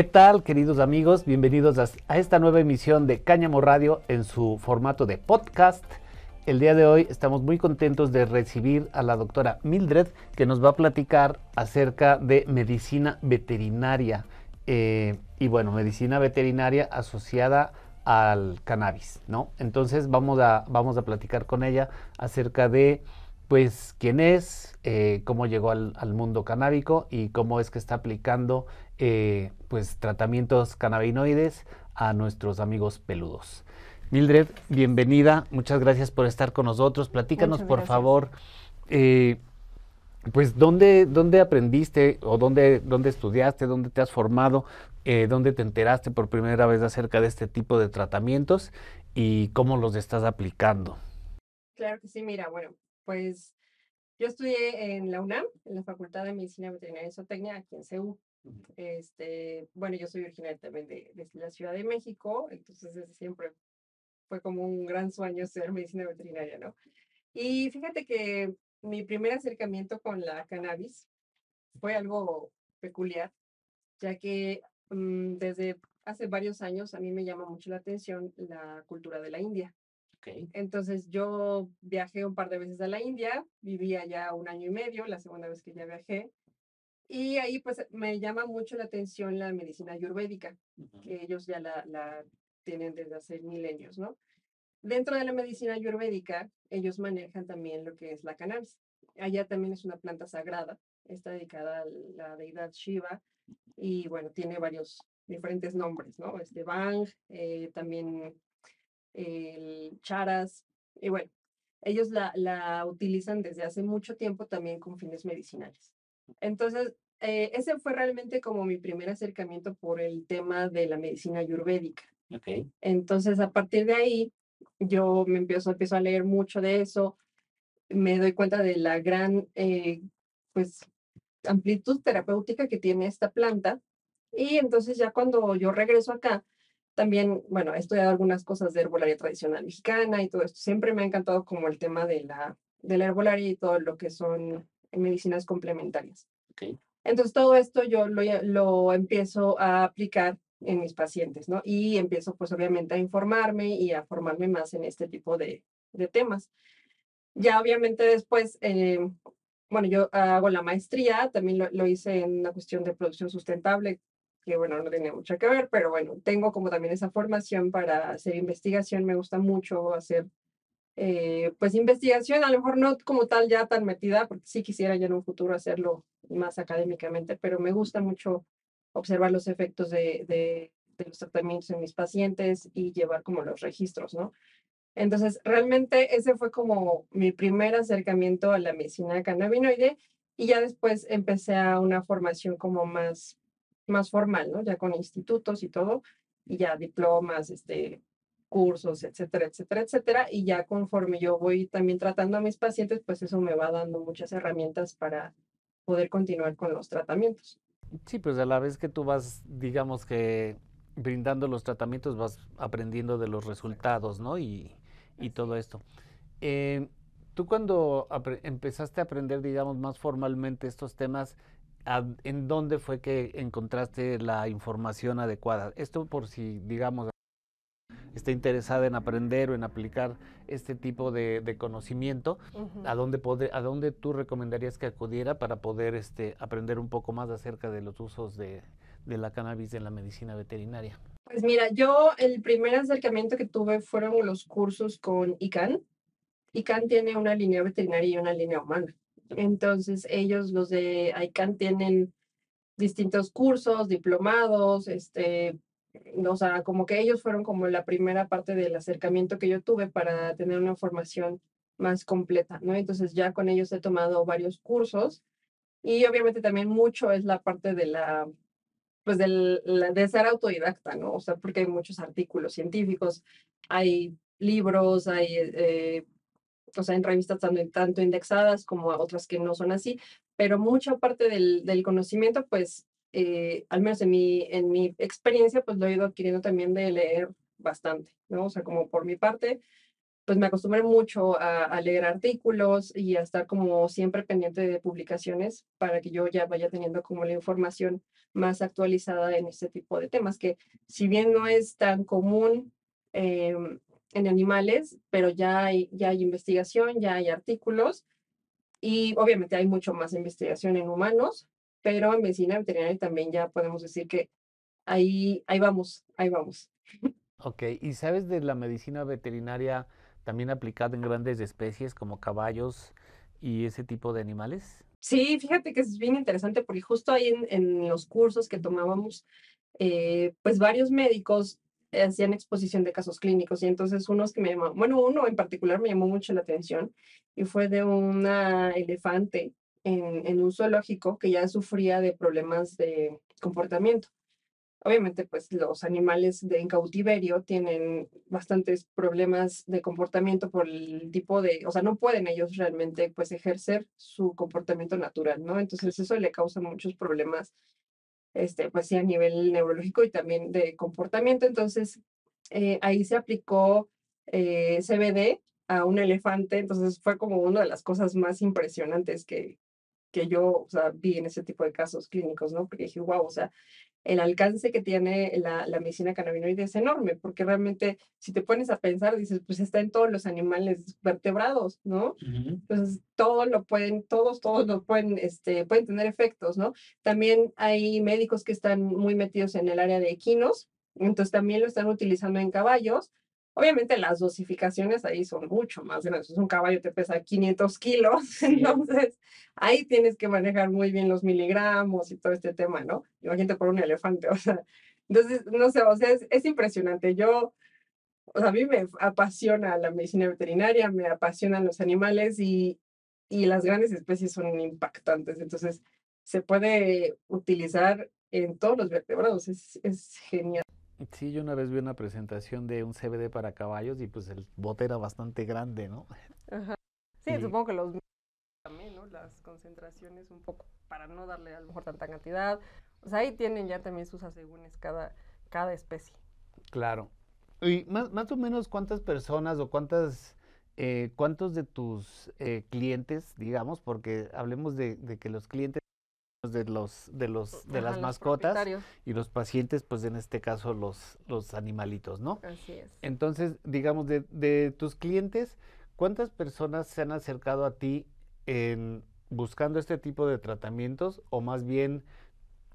¿Qué tal, queridos amigos? Bienvenidos a esta nueva emisión de Cáñamo Radio en su formato de podcast. El día de hoy estamos muy contentos de recibir a la doctora Mildred, que nos va a platicar acerca de medicina veterinaria. Eh, y bueno, medicina veterinaria asociada al cannabis, ¿no? Entonces vamos a, vamos a platicar con ella acerca de, pues, quién es, eh, cómo llegó al, al, mundo canábico y cómo es que está aplicando eh, pues tratamientos cannabinoides a nuestros amigos peludos. Mildred, bienvenida, muchas gracias por estar con nosotros. Platícanos, por favor, eh, pues, ¿dónde, ¿dónde aprendiste o dónde, dónde estudiaste, dónde te has formado, dónde te enteraste por primera vez acerca de este tipo de tratamientos y cómo los estás aplicando? Claro que sí, mira, bueno, pues yo estudié en la UNAM, en la Facultad de Medicina Veterinaria y Zootecnia, aquí en CEU. Este, bueno, yo soy originaria también de, de, la Ciudad de México, entonces desde siempre fue como un gran sueño ser medicina veterinaria, ¿no? Y fíjate que mi primer acercamiento con la cannabis fue algo peculiar, ya que um, desde hace varios años a mí me llama mucho la atención la cultura de la India. Okay. Entonces yo viajé un par de veces a la India, viví allá un año y medio, la segunda vez que ya viajé, y ahí pues me llama mucho la atención la medicina ayurvédica, que ellos ya la, la, tienen desde hace milenios, ¿no? Dentro de la medicina ayurvédica, ellos manejan también lo que es la cannabis. Allá también es una planta sagrada, está dedicada a la deidad Shiva y bueno, tiene varios diferentes nombres, ¿no? Este Bang, eh, también el Charas, y bueno, ellos la, la utilizan desde hace mucho tiempo también con fines medicinales. Entonces, eh, ese fue realmente como mi primer acercamiento por el tema de la medicina ayurvédica. Okay. Entonces, a partir de ahí, yo me empiezo, empiezo a leer mucho de eso, me doy cuenta de la gran, eh, pues, amplitud terapéutica que tiene esta planta. Y entonces ya cuando yo regreso acá, también, bueno, he estudiado algunas cosas de herbolaria tradicional mexicana y todo esto. Siempre me ha encantado como el tema de la, de la herbolaria y todo lo que son medicinas complementarias. Okay. Entonces, todo esto yo lo, lo, empiezo a aplicar en mis pacientes, ¿no? Y empiezo, pues, obviamente, a informarme y a formarme más en este tipo de, de temas. Ya, obviamente, después, eh, bueno, yo hago la maestría, también lo, lo, hice en una cuestión de producción sustentable, que, bueno, no tenía mucho que ver, pero bueno, tengo como también esa formación para hacer investigación, me gusta mucho hacer eh, pues investigación, a lo mejor no como tal ya tan metida, porque sí quisiera ya en un futuro hacerlo más académicamente, pero me gusta mucho observar los efectos de, de, los tratamientos en mis pacientes y llevar como los registros, ¿no? Entonces, realmente ese fue como mi primer acercamiento a la medicina cannabinoide y ya después empecé a una formación como más, más formal, ¿no? Ya con institutos y todo, y ya diplomas, este, cursos, etcétera, etcétera, etcétera. Y ya conforme yo voy también tratando a mis pacientes, pues eso me va dando muchas herramientas para poder continuar con los tratamientos. Sí, pues a la vez que tú vas, digamos que brindando los tratamientos, vas aprendiendo de los resultados, ¿no? Y, y todo esto. Eh, tú cuando empezaste a aprender, digamos, más formalmente estos temas, ¿en dónde fue que encontraste la información adecuada? Esto por si, digamos, está interesada en aprender o en aplicar este tipo de, de conocimiento, uh -huh. ¿a, dónde poder, ¿a dónde tú recomendarías que acudiera para poder este, aprender un poco más acerca de los usos de, de la cannabis en la medicina veterinaria? Pues mira, yo el primer acercamiento que tuve fueron los cursos con ICANN. ICANN tiene una línea veterinaria y una línea humana. Entonces ellos, los de ICANN, tienen distintos cursos, diplomados, este, o sea, como que ellos fueron como la primera parte del acercamiento que yo tuve para tener una formación más completa, ¿no? Entonces ya con ellos he tomado varios cursos y obviamente también mucho es la parte de la, pues del, de ser autodidacta, ¿no? O sea, porque hay muchos artículos científicos, hay libros, hay, eh, o sea, en revistas tanto, tanto indexadas como otras que no son así, pero mucha parte del, del conocimiento, pues eh, al menos en mi, en mi experiencia, pues lo he ido adquiriendo también de leer bastante, ¿no? O sea, como por mi parte, pues me acostumbré mucho a, leer artículos y a estar como siempre pendiente de publicaciones para que yo ya vaya teniendo como la información más actualizada en este tipo de temas, que si bien no es tan común em, en animales, pero ya hay, ya hay investigación, ya hay artículos y obviamente hay mucho más investigación en humanos, pero en medicina veterinaria también ya podemos decir que ahí, ahí vamos, ahí vamos. Ok, ¿y sabes de la medicina veterinaria también aplicada en grandes especies como caballos y ese tipo de animales? Sí, fíjate que es bien interesante porque justo ahí en, los cursos que tomábamos, eh, pues varios médicos hacían exposición de casos clínicos y entonces unos que me llamaban, bueno, uno en particular me llamó mucho la atención y fue de una elefante en, en un zoológico que ya sufría de problemas de comportamiento. Obviamente, pues los animales de, en cautiverio tienen bastantes problemas de comportamiento por el tipo de, o sea, no pueden ellos realmente pues ejercer su comportamiento natural, ¿no? Entonces eso le causa muchos problemas, este, pues sí, a nivel neurológico y también de comportamiento. Entonces eh, ahí se aplicó eh, CBD a un elefante, entonces fue como una de las cosas más impresionantes que, que yo, o sea, vi en ese tipo de casos clínicos, ¿no? Porque dije, wow, o sea, el alcance que tiene la, la, medicina cannabinoide es enorme, porque realmente si te pones a pensar, dices, pues está en todos los animales vertebrados, ¿no? Entonces, todos lo pueden, todos, todos lo pueden, este, pueden tener efectos, ¿no? También hay médicos que están muy metidos en el área de equinos, entonces también lo están utilizando en caballos, Obviamente las dosificaciones ahí son mucho más grandes. Un caballo te pesa 500 kilos, entonces ahí tienes que manejar muy bien los miligramos y todo este tema, ¿no? Imagínate por un elefante, o sea, entonces, no sé, o sea, es, impresionante. Yo, o sea, a mí me apasiona la medicina veterinaria, me apasionan los animales y, y las grandes especies son impactantes, entonces se puede utilizar en todos los vertebrados, es, es genial. Sí, yo una vez vi una presentación de un CBD para caballos y pues el bote era bastante grande, ¿no? Ajá. Sí, supongo que los también, ¿no? Las concentraciones un poco para no darle a lo mejor tanta cantidad. O sea, ahí tienen ya también sus asegúnes cada, cada especie. Claro. Y más, más o menos cuántas personas o cuántas, eh, cuántos de tus eh, clientes, digamos, porque hablemos de, de que los clientes de los de los de las mascotas y los pacientes pues en este caso los los animalitos no así es. Entonces digamos de, de tus clientes cuántas personas se han acercado a ti en buscando este tipo de tratamientos o más bien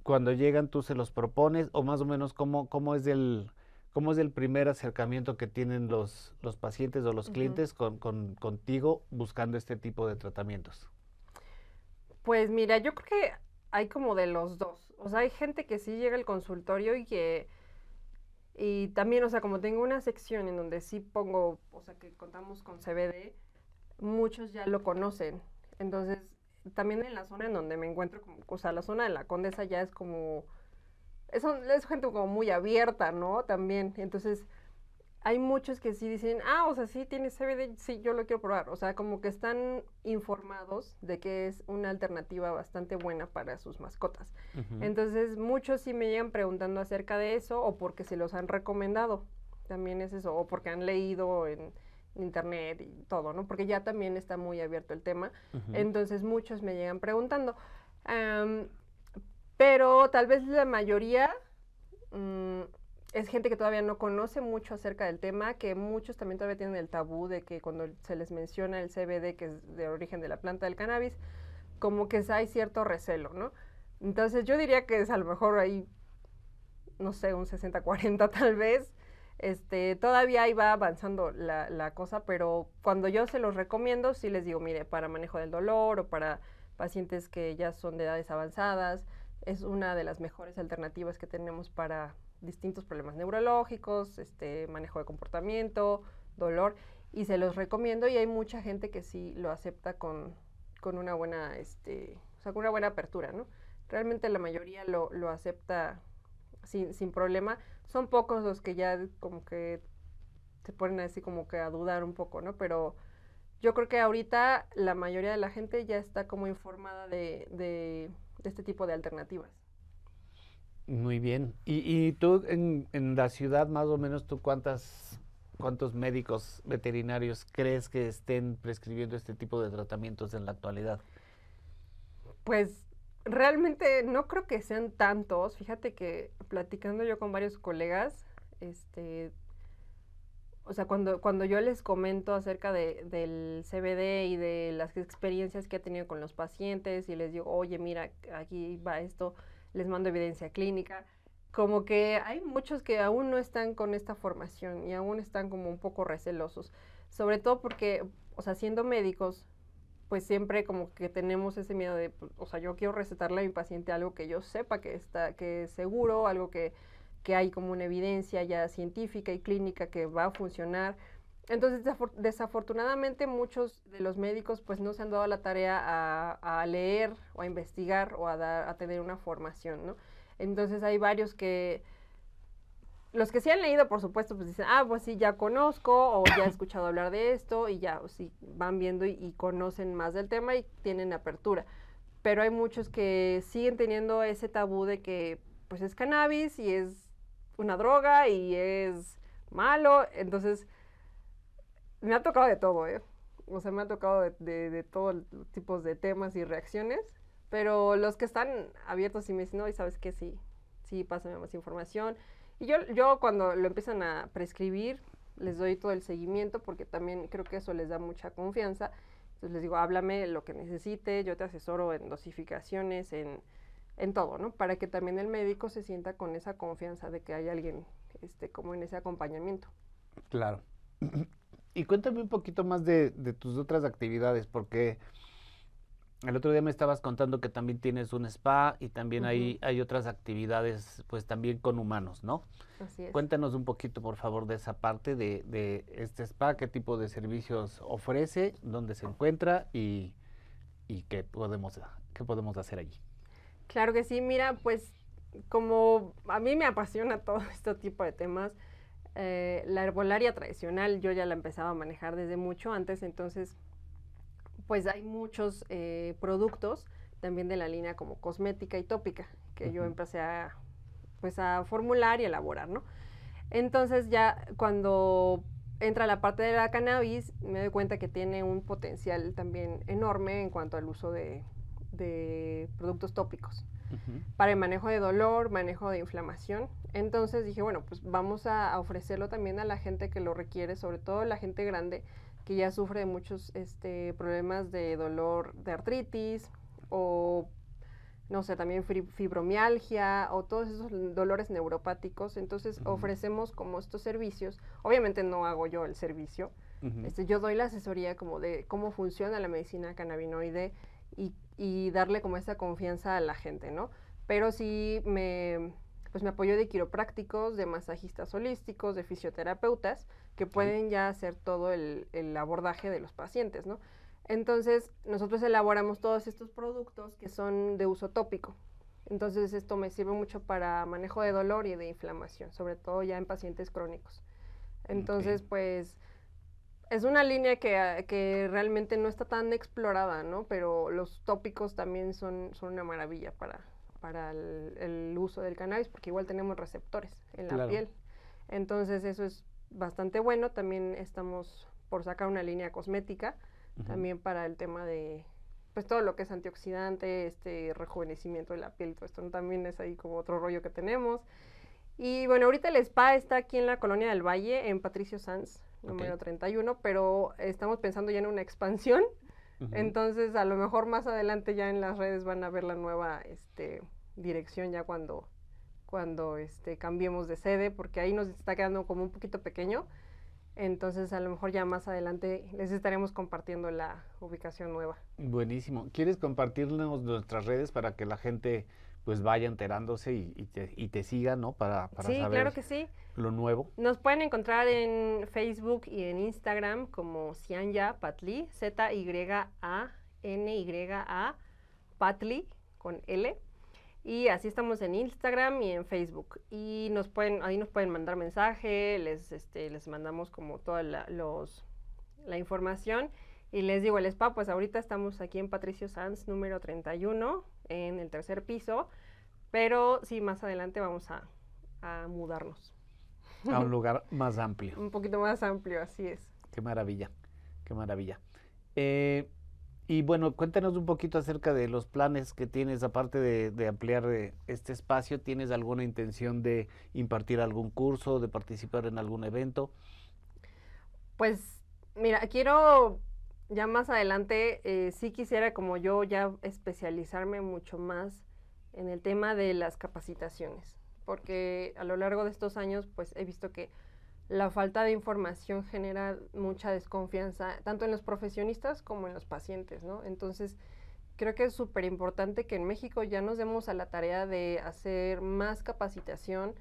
cuando llegan tú se los propones o más o menos cómo cómo es el cómo es el primer acercamiento que tienen los los pacientes o los clientes con, con contigo buscando este tipo de tratamientos pues mira, yo creo que hay como de los dos. O sea, hay gente que sí llega al consultorio y que... Y también, o sea, como tengo una sección en donde sí pongo, o sea, que contamos con CBD, muchos ya lo conocen. Entonces, también en la zona en donde me encuentro, o sea, la zona de la Condesa ya es como... Es, es gente como muy abierta, ¿no? También. Entonces, hay muchos que sí dicen, ah, o sea, sí tiene CBD, sí, yo lo quiero probar. O sea, como que están informados de que es una alternativa bastante buena para sus mascotas. Entonces, muchos sí me llegan preguntando acerca de eso o porque se los han recomendado. También es eso, o porque han leído en, internet y todo, ¿no? Porque ya también está muy abierto el tema. Entonces, muchos me llegan preguntando. pero tal vez la mayoría... Mm, es gente que todavía no conoce mucho acerca del tema, que muchos también todavía tienen el tabú de que cuando se les menciona el CBD, que es de origen de la planta del cannabis, como que hay cierto recelo, ¿no? Entonces yo diría que es a lo mejor ahí, no sé, un 60-40 tal vez. Este, todavía ahí va avanzando la, la, cosa, pero cuando yo se los recomiendo, sí les digo, mire, para manejo del dolor o para pacientes que ya son de edades avanzadas, es una de las mejores alternativas que tenemos para distintos problemas neurológicos, este, manejo de comportamiento, dolor, y se los recomiendo y hay mucha gente que sí lo acepta con, con una buena, este, o sea, con una buena apertura, ¿no? Realmente la mayoría lo, lo acepta sin, sin problema. Son pocos los que ya como que se ponen así como que a dudar un poco, ¿no? Pero yo creo que ahorita la mayoría de la gente ya está como informada de, de, de este tipo de alternativas. Muy bien. ¿Y, y tú en, en, la ciudad, más o menos, tú cuántas ¿Cuántos médicos veterinarios crees que estén prescribiendo este tipo de tratamientos en la actualidad? Pues realmente no creo que sean tantos. Fíjate que platicando yo con varios colegas, este, o sea, cuando, cuando yo les comento acerca de, del CBD y de las experiencias que he tenido con los pacientes y les digo, oye, mira, aquí va esto, les mando evidencia clínica, como que hay muchos que aún no están con esta formación y aún están como un poco recelosos, sobre todo porque, o sea, siendo médicos, pues siempre como que tenemos ese miedo de, pues, o sea, yo quiero recetarle a mi paciente algo que yo sepa que está, que es seguro, algo que que hay como una evidencia ya científica y clínica que va a funcionar. Entonces, desafortunadamente, muchos de los médicos pues no se han dado la tarea a, leer o a investigar o a, tener una formación, ¿no? Entonces, hay varios que, los que sí han leído, por supuesto, pues dicen, ah, pues sí, ya conozco o ya he escuchado hablar de esto y ya, sí, van viendo y, y conocen más del tema y tienen apertura. Pero hay muchos que siguen teniendo ese tabú de que, pues es cannabis y es una droga y es malo. Entonces, me ha tocado de todo, ¿eh? O sea, me ha tocado de, de, todos tipos de temas y reacciones. Pero los que están abiertos y me dicen, no, y sabes que sí, sí, pásame más información. Y yo, yo cuando lo empiezan a prescribir, les doy todo el seguimiento porque también creo que eso les da mucha confianza. Entonces les digo, háblame lo que necesite, yo te asesoro en dosificaciones, en en todo, ¿no? Para que también el médico se sienta con esa confianza de que hay alguien este, como en ese acompañamiento. Claro. Y cuéntame un poquito más de, tus otras actividades, porque el otro día me estabas contando que también tienes un spa y también hay, hay otras actividades, pues también con humanos, ¿no? Así es. Cuéntanos un poquito, por favor, de esa parte de, de este spa, qué tipo de servicios ofrece, dónde se encuentra y, y qué, podemos, qué podemos hacer allí. Claro que sí, mira, pues como a mí me apasiona todo este tipo de temas, eh, la herbolaria tradicional yo ya la empezaba a manejar desde mucho antes, entonces pues hay muchos eh, productos también de la línea como cosmética y tópica que yo empecé a pues a formular y elaborar, ¿no? Entonces ya cuando entra la parte de la cannabis me doy cuenta que tiene un potencial también enorme en cuanto al uso de de productos tópicos para el manejo de dolor, manejo de inflamación. Entonces dije, bueno, pues vamos a, ofrecerlo también a la gente que lo requiere, sobre todo la gente grande que ya sufre de muchos este, problemas de dolor de artritis o no sé, también fibromialgia o todos esos dolores neuropáticos. Entonces ofrecemos como estos servicios. Obviamente no hago yo el servicio. este, yo doy la asesoría como de cómo funciona la medicina cannabinoide y y darle como esa confianza a la gente, ¿no? Pero sí me, pues me apoyo de quiroprácticos, de masajistas holísticos, de fisioterapeutas, que pueden ya hacer todo el, el, abordaje de los pacientes, ¿no? Entonces, nosotros elaboramos todos estos productos que son de uso tópico. Entonces, esto me sirve mucho para manejo de dolor y de inflamación, sobre todo ya en pacientes crónicos. Entonces, pues es una línea que, que, realmente no está tan explorada, ¿no? Pero los tópicos también son, son una maravilla para, para el, uso del cannabis, porque igual tenemos receptores en la piel. Entonces eso es bastante bueno. También estamos por sacar una línea cosmética, también para el tema de, pues todo lo que es antioxidante, este rejuvenecimiento de la piel, todo esto también es ahí como otro rollo que tenemos. Y bueno, ahorita el spa está aquí en la Colonia del Valle, en Patricio Sanz, número 31, pero estamos pensando ya en una expansión. Entonces, a lo mejor más adelante ya en las redes van a ver la nueva este, dirección ya cuando, cuando este, cambiemos de sede, porque ahí nos está quedando como un poquito pequeño. Entonces, a lo mejor ya más adelante les estaremos compartiendo la ubicación nueva. Buenísimo. ¿Quieres compartirnos nuestras redes para que la gente pues vaya enterándose y, te, y te siga, ¿no? Para, para sí, claro que sí. lo nuevo. Nos pueden encontrar en Facebook y en Instagram como Cianya Patli, Z-Y-A-N-Y-A, Patli, con L. Y así estamos en Instagram y en Facebook. Y nos pueden, ahí nos pueden mandar mensaje, les, este, les mandamos como toda la, los, la información. Y les digo, el spa, pues ahorita estamos aquí en Patricio Sanz, número 31, en el tercer piso, pero sí, más adelante vamos a, mudarnos. A un lugar más amplio. un poquito más amplio, así es. Qué maravilla, qué maravilla. Eh, y bueno, cuéntanos un poquito acerca de los planes que tienes, aparte de, ampliar eh, este espacio, ¿tienes alguna intención de impartir algún curso, de participar en algún evento? Pues mira, quiero ya más adelante, eh, sí quisiera como yo ya especializarme mucho más en el tema de las capacitaciones, porque a lo largo de estos años pues he visto que la falta de información genera mucha desconfianza, tanto en los profesionistas como en los pacientes, ¿no? Entonces, creo que es súper importante que en México ya nos demos a la tarea de hacer más capacitación,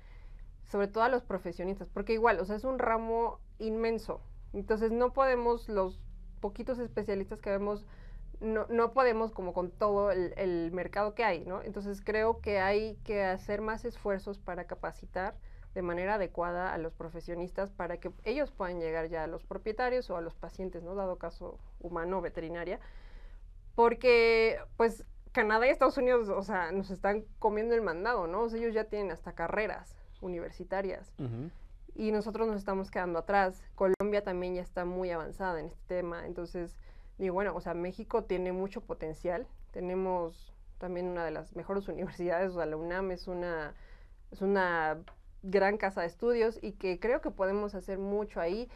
sobre todo a los profesionistas, porque igual, o sea, es un ramo inmenso. Entonces, no podemos, los poquitos especialistas que vemos, no, no podemos como con todo el, mercado que hay, ¿no? Entonces, creo que hay que hacer más esfuerzos para capacitar de manera adecuada a los profesionistas para que ellos puedan llegar ya a los propietarios o a los pacientes, ¿no? Dado caso humano veterinaria. Porque, pues, Canadá y Estados Unidos, o sea, nos están comiendo el mandado, ¿no? ellos ya tienen hasta carreras universitarias. Y nosotros nos estamos quedando atrás. Colombia también ya está muy avanzada en este tema. Entonces, digo, bueno, o sea, México tiene mucho potencial. Tenemos también una de las mejores universidades, o sea, la UNAM es una, es una gran casa de estudios y que creo que podemos hacer mucho ahí.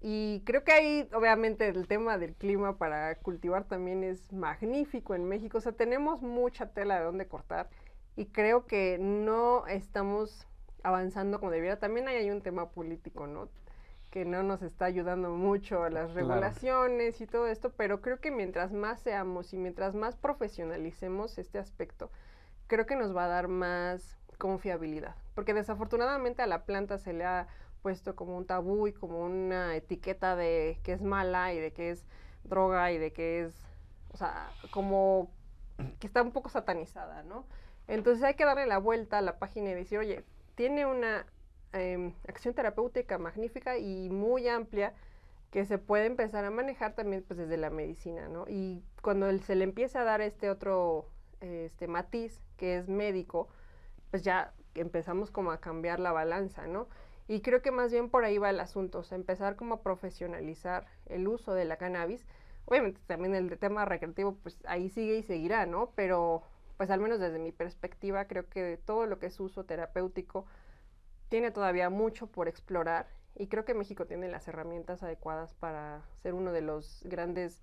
Y creo que ahí, obviamente, el tema del clima para cultivar también es magnífico en México. O sea, tenemos mucha tela de donde cortar y creo que no estamos avanzando como debiera. También hay, un tema político, ¿no? Que no nos está ayudando mucho a las regulaciones y todo esto, pero creo que mientras más seamos y mientras más profesionalicemos este aspecto, creo que nos va a dar más confiabilidad. Porque desafortunadamente a la planta se le ha puesto como un tabú y como una etiqueta de que es mala y de que es droga y de que es, o sea, como que está un poco satanizada, ¿no? Entonces hay que darle la vuelta a la página y decir, oye, tiene una em, acción terapéutica magnífica y muy amplia que se puede empezar a manejar también pues desde la medicina, ¿no? Y cuando se le empiece a dar este otro este matiz que es médico, pues ya empezamos como a cambiar la balanza, ¿no? Y creo que más bien por ahí va el asunto, o sea, empezar como a profesionalizar el uso de la cannabis. Obviamente también el tema recreativo, pues ahí sigue y seguirá, ¿no? Pero pues al menos desde mi perspectiva, creo que todo lo que es uso terapéutico tiene todavía mucho por explorar y creo que México tiene las herramientas adecuadas para ser uno de los grandes,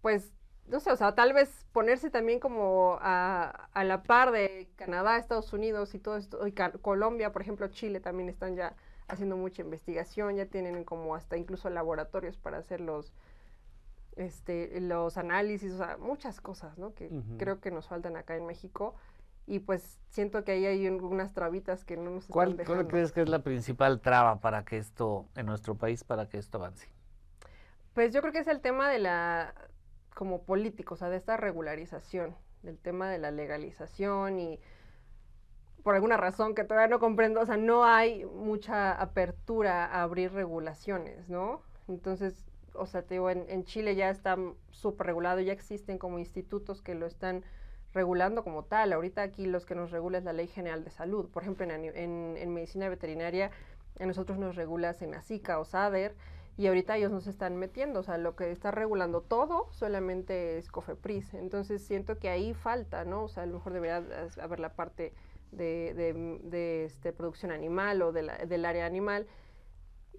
pues no sé, o sea, tal vez ponerse también como a, a la par de Canadá, Estados Unidos y todo esto, y Colombia, por ejemplo, Chile también están ya haciendo mucha investigación, ya tienen como hasta incluso laboratorios para hacer los, este, los análisis, o sea, muchas cosas, ¿no? Que creo que nos faltan acá en México. Y pues siento que ahí hay unas trabitas que no nos ¿Cuál, están dejando. ¿Cuál crees que es la principal traba para que esto, en nuestro país, para que esto avance? Pues yo creo que es el tema de la, como políticos, o sea, de esta regularización, del tema de la legalización y por alguna razón que todavía no comprendo, o sea, no hay mucha apertura a abrir regulaciones, ¿no? Entonces, o sea, te digo, en, Chile ya está súper regulado, ya existen como institutos que lo están regulando como tal. Ahorita aquí los que nos regula es la Ley General de Salud. Por ejemplo, en, en, medicina veterinaria, a nosotros nos regula Senacica o SADER, y ahorita ellos nos están metiendo, o sea, lo que está regulando todo solamente es COFEPRIS. Entonces siento que ahí falta, ¿no? O sea, a lo mejor debería haber la parte de, de, este, producción animal o del área animal.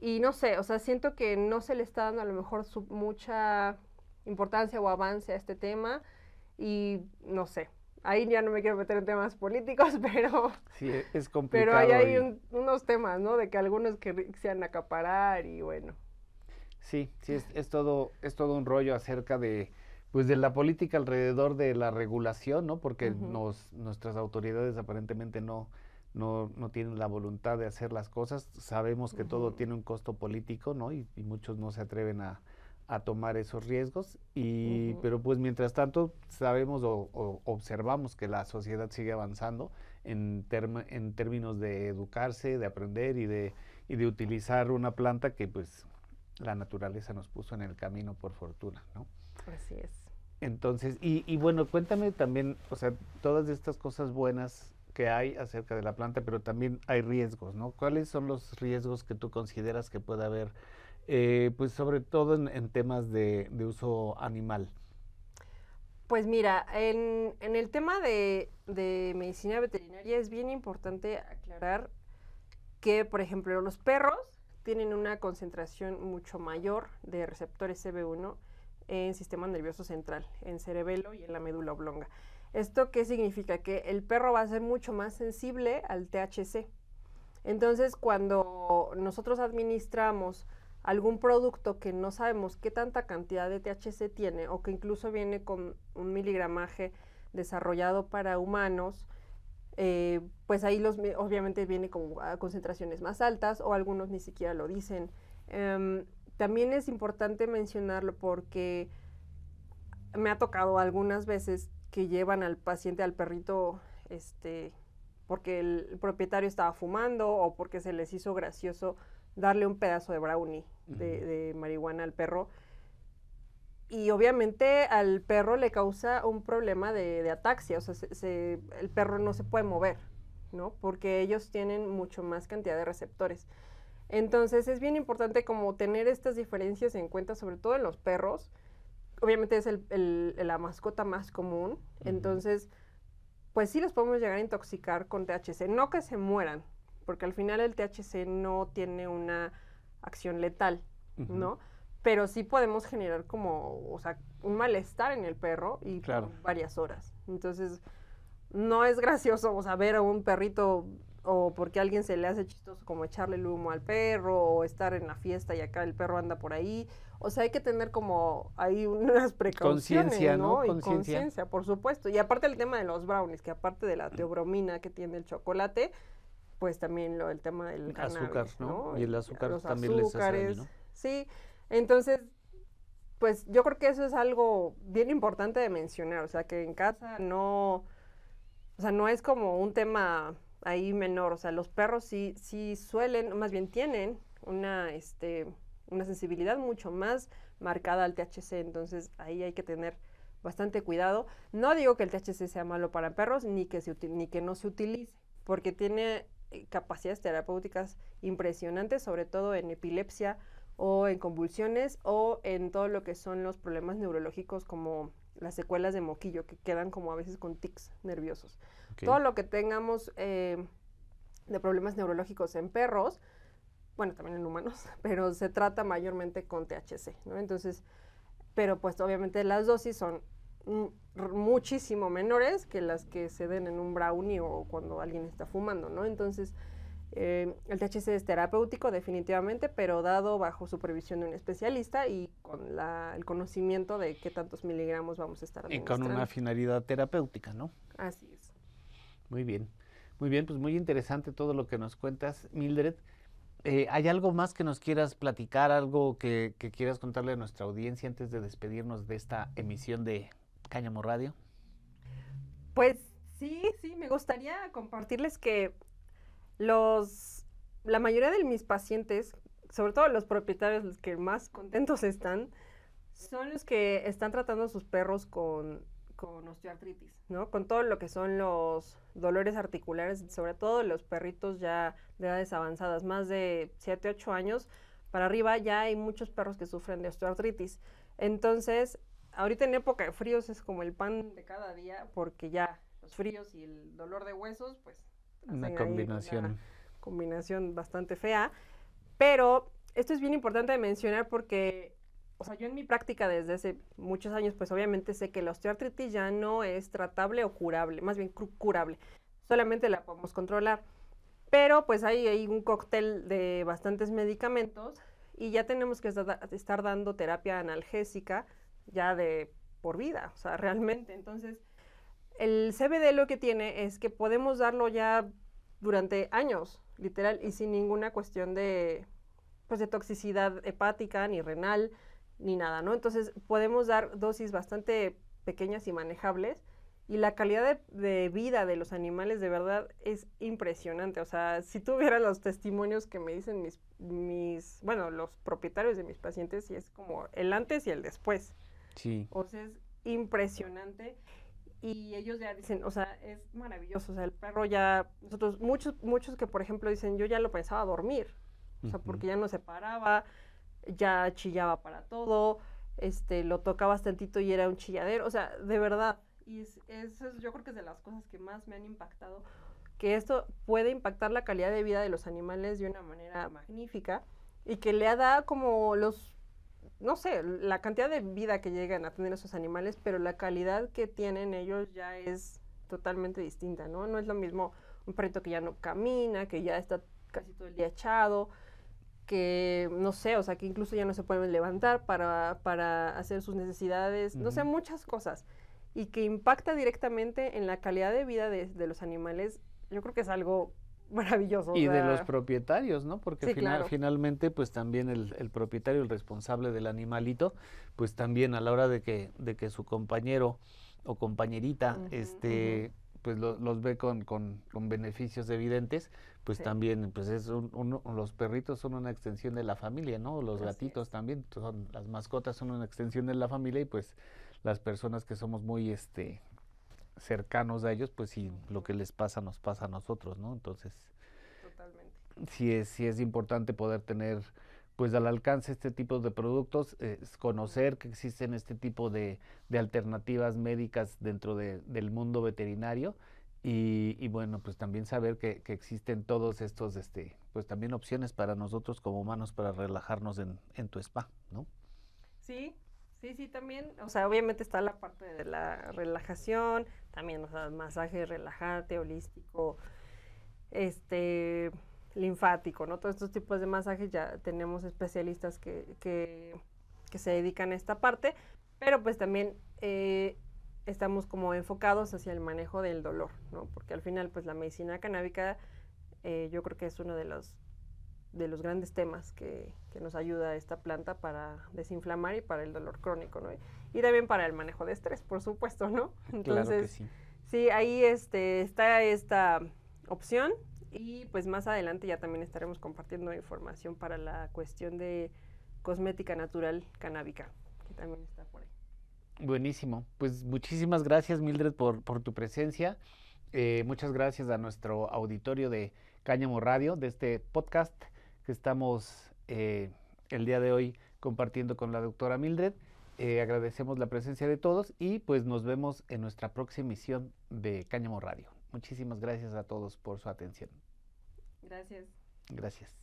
Y no sé, o sea, siento que no se le está dando a lo mejor mucha importancia o avance a este tema y no sé. Ahí ya no me quiero meter en temas políticos, pero... Sí, es complicado. Pero ahí hay unos temas, ¿no? De que algunos quisieran acaparar y bueno, Sí, sí, es, todo, es todo un rollo acerca de, pues de la política alrededor de la regulación, ¿no? Porque nos, nuestras autoridades aparentemente no, no, no, tienen la voluntad de hacer las cosas. Sabemos que todo tiene un costo político, ¿no? Y, muchos no se atreven a, a tomar esos riesgos. Y, Pero pues mientras tanto sabemos o, o, observamos que la sociedad sigue avanzando en, en términos de educarse, de aprender y de, y de utilizar una planta que pues la naturaleza nos puso en el camino por fortuna, ¿no? Así es. Entonces, y, y bueno, cuéntame también, o sea, todas estas cosas buenas que hay acerca de la planta, pero también hay riesgos, ¿no? ¿Cuáles son los riesgos que tú consideras que puede haber, eh, pues sobre todo en, temas de, uso animal? Pues mira, en, el tema de, medicina veterinaria es bien importante aclarar que, por ejemplo, los perros tienen una concentración mucho mayor de receptores CB1 en sistema nervioso central, en cerebelo y en la médula oblonga. ¿Esto qué significa? Que el perro va a ser mucho más sensible al THC. Entonces, cuando nosotros administramos algún producto que no sabemos qué tanta cantidad de THC tiene o que incluso viene con un miligramaje desarrollado para humanos, eh, pues ahí los, obviamente viene con concentraciones más altas o algunos ni siquiera lo dicen. Em, también es importante mencionarlo porque me ha tocado algunas veces que llevan al paciente, al perrito, este, porque el propietario estaba fumando o porque se les hizo gracioso darle un pedazo de brownie de, marihuana al perro. Y obviamente al perro le causa un problema de, ataxia, o sea, el perro no se puede mover, ¿no? Porque ellos tienen mucho más cantidad de receptores. Entonces es bien importante como tener estas diferencias en cuenta, sobre todo en los perros, obviamente es el, la mascota más común, entonces, pues sí los podemos llegar a intoxicar con THC, no que se mueran, porque al final el THC no tiene una acción letal, ¿no? Pero sí podemos generar como, o sea, un malestar en el perro y varias horas. Entonces, no es gracioso, o sea, ver a un perrito o porque a alguien se le hace chistoso como echarle el humo al perro o estar en la fiesta y acá el perro anda por ahí. O sea, hay que tener como ahí unas precauciones, Conciencia, ¿no? Y conciencia, por supuesto. Y aparte el tema de los brownies, que aparte de la teobromina que tiene el chocolate, pues también lo, el tema del azúcar, ¿no? Y el azúcar también les hace ¿no? Sí, entonces, pues yo creo que eso es algo bien importante de mencionar, o sea, que en casa no, o sea, no es como un tema ahí menor. O sea, los perros sí, sí suelen, más bien tienen una, este, una sensibilidad mucho más marcada al THC. Entonces ahí hay que tener bastante cuidado. No digo que el THC sea malo para perros ni que, se, ni que no se utilice, porque tiene eh, capacidades terapéuticas impresionantes, sobre todo en epilepsia o en convulsiones o en todo lo que son los problemas neurológicos como las secuelas de moquillo que quedan como a veces con tics nerviosos. Todo lo que tengamos eh, de problemas neurológicos en perros, bueno, también en humanos, pero se trata mayormente con THC, ¿no? Entonces, pero pues obviamente las dosis son muchísimo menores que las que se den en un brownie o cuando alguien está fumando, ¿no? Entonces, eh, el THC es terapéutico definitivamente, pero dado bajo supervisión de un especialista y con el conocimiento de qué tantos miligramos vamos a estar Y con una finalidad terapéutica, ¿no? Así es. Muy bien, muy bien, pues muy interesante todo lo que nos cuentas, Mildred. Eh, ¿Hay algo más que nos quieras platicar, algo que, quieras contarle a nuestra audiencia antes de despedirnos de esta emisión de Cáñamo Radio? Pues sí, sí, me gustaría compartirles que los, la mayoría de mis pacientes, sobre todo los propietarios, los que más contentos están, son los que están tratando a sus perros con con osteoartritis, ¿no? Con todo lo que son los dolores articulares, sobre todo los perritos ya de edades avanzadas, más de 7, 8 años para arriba, ya hay muchos perros que sufren de osteoartritis. Entonces, ahorita en época de fríos es como el pan de cada día, porque ya los fríos y el dolor de huesos, pues... Una combinación. Una combinación bastante fea. Pero esto es bien importante de mencionar porque o sea, yo en mi práctica desde hace muchos años, pues obviamente sé que la osteoartritis ya no es tratable o curable, más bien curable. Solamente la podemos controlar. Pero pues hay, hay un cóctel de bastantes medicamentos y ya tenemos que estar dando terapia analgésica ya de por vida, o sea, realmente. Entonces, el CBD lo que tiene es que podemos darlo ya durante años, literal, y sin ninguna cuestión de, pues, de toxicidad hepática ni renal ni nada, ¿no? Entonces podemos dar dosis bastante pequeñas y manejables y la calidad de, vida de los animales de verdad es impresionante. O sea, si tuviera los testimonios que me dicen mis, mis, bueno, los propietarios de mis pacientes, y es como el antes y el después. Sí. O sea, es impresionante. Y ellos ya dicen, o sea, es maravilloso, o sea, el perro ya, nosotros, muchos, muchos que por ejemplo dicen, yo ya lo pensaba dormir, o sea, porque ya no se paraba, ya chillaba para todo, este, lo tocabas tantito y era un chilladero, o sea, de verdad, y es, eso yo creo que es de las cosas que más me han impactado, que esto puede impactar la calidad de vida de los animales de una manera magnífica y que le da como los no sé, la cantidad de vida que llegan a tener esos animales, pero la calidad que tienen ellos ya es totalmente distinta, ¿no? No es lo mismo un perrito que ya no camina, que ya está casi todo el día echado, que no sé, o sea, que incluso ya no se pueden levantar para, para hacer sus necesidades, no sé, muchas cosas. Y que impacta directamente en la calidad de vida de, de los animales, yo creo que es algo maravilloso. Y de los propietarios, ¿no? Porque finalmente, pues también el, propietario, el responsable del animalito, pues también a la hora de que, de que su compañero o compañerita, este, pues los ve con, con, beneficios evidentes, pues también, pues es un, los perritos son una extensión de la familia, ¿no? Los gatitos también, son, las mascotas son una extensión de la familia y pues las personas que somos muy, este, cercanos a ellos, pues si lo que les pasa nos pasa a nosotros, ¿no? Entonces, Totalmente. sí es, sí es importante poder tener pues al alcance este tipo de productos, conocer que existen este tipo de, alternativas médicas dentro del mundo veterinario y, bueno, pues también saber que, existen todos estos, este, pues también opciones para nosotros como humanos para relajarnos en, en tu spa, ¿no? Sí, Sí, sí, también, o sea, obviamente está la parte de la relajación, también, o sea, masaje relajante, holístico, este, linfático, ¿no? Todos estos tipos de masajes ya tenemos especialistas que, que, se dedican a esta parte, pero pues también eh, estamos como enfocados hacia el manejo del dolor, ¿no? Porque al final, pues la medicina canábica eh, yo creo que es uno de los de los grandes temas que, que, nos ayuda esta planta para desinflamar y para el dolor crónico, ¿no? Y también para el manejo de estrés, por supuesto, ¿no? Entonces, sí. sí. ahí este, está esta opción y pues más adelante ya también estaremos compartiendo información para la cuestión de cosmética natural canábica, que también está por ahí. Buenísimo. Pues muchísimas gracias, Mildred, por, por tu presencia. Eh, muchas gracias a nuestro auditorio de Cáñamo Radio, de este podcast estamos eh, el día de hoy compartiendo con la doctora Mildred. Eh, agradecemos la presencia de todos y pues nos vemos en nuestra próxima emisión de Cáñamo Radio. Muchísimas gracias a todos por su atención. Gracias. Gracias.